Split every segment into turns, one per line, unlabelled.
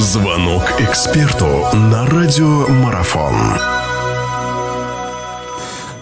Звонок эксперту на радиомарафон.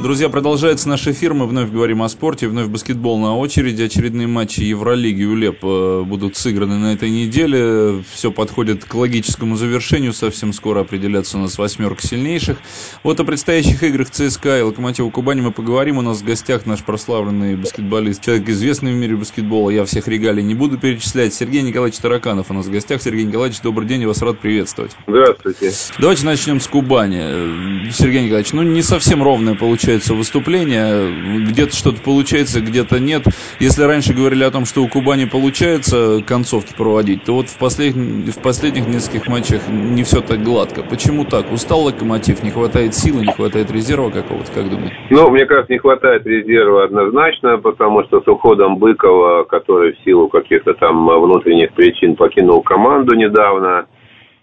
Друзья, продолжается наш эфир. Мы вновь говорим о спорте, вновь баскетбол на очереди. Очередные матчи Евролиги УЛЕП э, будут сыграны на этой неделе. Все подходит к логическому завершению. Совсем скоро определятся у нас восьмерка сильнейших. Вот о предстоящих играх ЦСКА и Локомотива Кубани мы поговорим. У нас в гостях наш прославленный баскетболист, человек известный в мире баскетбола. Я всех регалий не буду перечислять. Сергей Николаевич Тараканов у нас в гостях. Сергей Николаевич, добрый день, я вас рад приветствовать.
Здравствуйте.
Давайте начнем с Кубани. Сергей Николаевич, ну не совсем ровное получается получается выступление, где-то что-то получается, где-то нет. Если раньше говорили о том, что у Кубани получается концовки проводить, то вот в, послед... в последних нескольких матчах не все так гладко. Почему так? Устал Локомотив, не хватает силы, не хватает резерва какого-то, как думаете?
Ну, мне кажется, не хватает резерва однозначно, потому что с уходом Быкова, который в силу каких-то там внутренних причин покинул команду недавно,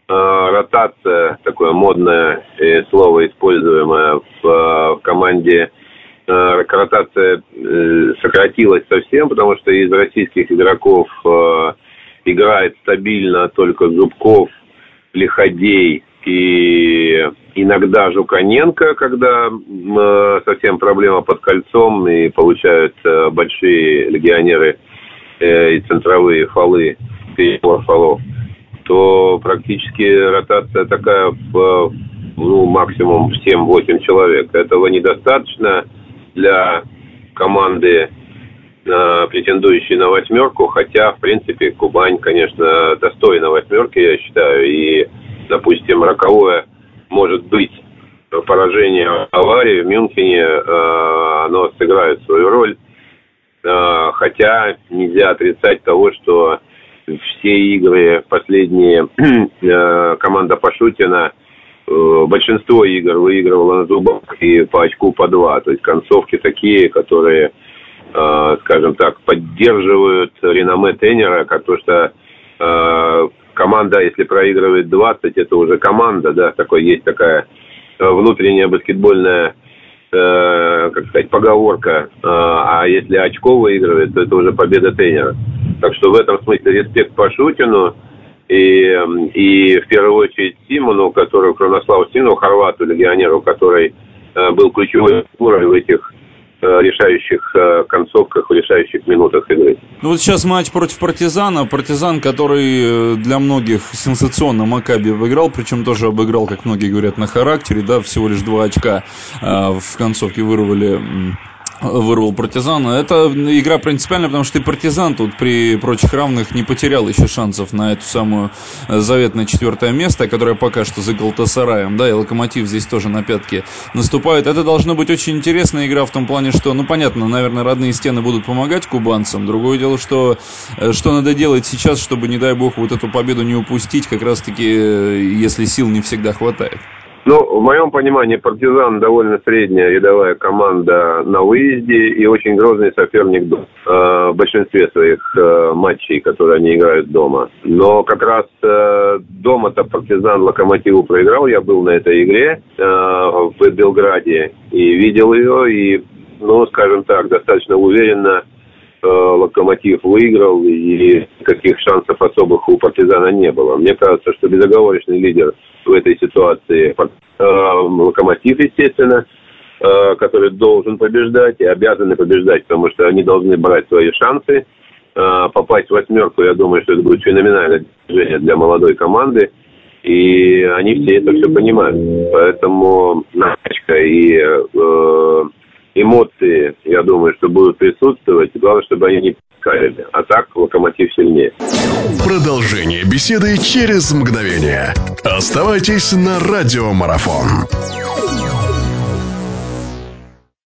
ротация, такое модное слово, используемое в, в команде, э, ротация э, сократилась совсем, потому что из российских игроков играет стабильно только Зубков, Лиходей и иногда Жуканенко, когда совсем проблема под кольцом и получают большие легионеры и центровые фолы, перебор фолов практически ротация такая в ну, максимум 7-8 человек. Этого недостаточно для команды, э, претендующей на восьмерку, хотя, в принципе, Кубань, конечно, достойна восьмерки, я считаю, и, допустим, роковое может быть поражение аварии в Мюнхене, э, оно сыграет свою роль, э, хотя нельзя отрицать того, что все игры последние э, команда Пашутина э, большинство игр выигрывала на зубах и по очку по два. То есть концовки такие, которые, э, скажем так, поддерживают реноме тренера, потому что команда, если проигрывает 20, это уже команда, да, такой есть такая внутренняя баскетбольная как сказать, поговорка, а если очко выигрывает, то это уже победа тренера. Так что в этом смысле респект Пашутину и, и в первую очередь Симону, который, Кронославу Симону, хорвату, легионеру, который э, был ключевой фигурой в этих э, решающих э, концовках, решающих минутах игры.
Ну вот сейчас матч против Партизана. Партизан, который для многих сенсационно Макаби выиграл, причем тоже обыграл, как многие говорят, на характере, да, всего лишь два очка в концовке вырвали вырвал партизана. Это игра принципиальная, потому что и партизан тут при прочих равных не потерял еще шансов на эту самую э, заветное четвертое место, которое пока что за Галтасараем, да, и Локомотив здесь тоже на пятки наступает. Это должно быть очень интересная игра в том плане, что, ну, понятно, наверное, родные стены будут помогать кубанцам. Другое дело, что, э, что надо делать сейчас, чтобы, не дай бог, вот эту победу не упустить, как раз-таки, э, если сил не всегда хватает.
Ну, в моем понимании, партизан довольно средняя рядовая команда на выезде и очень грозный соперник э, в большинстве своих э, матчей, которые они играют дома. Но как раз э, дома-то партизан Локомотиву проиграл. Я был на этой игре э, в Белграде и видел ее. И, ну, скажем так, достаточно уверенно Локомотив выиграл, и каких шансов особых у партизана не было. Мне кажется, что безоговорочный лидер в этой ситуации э, Локомотив, естественно, э, который должен побеждать и обязаны побеждать, потому что они должны брать свои шансы. Э, попасть в восьмерку, я думаю, что это будет феноменальное движение для молодой команды. И они все это все понимают. Поэтому накачка и э, эмоции, я думаю, что будут присутствовать. Главное, чтобы они не Кайли. А так локомотив сильнее.
Продолжение беседы через мгновение. Оставайтесь на радиомарафон.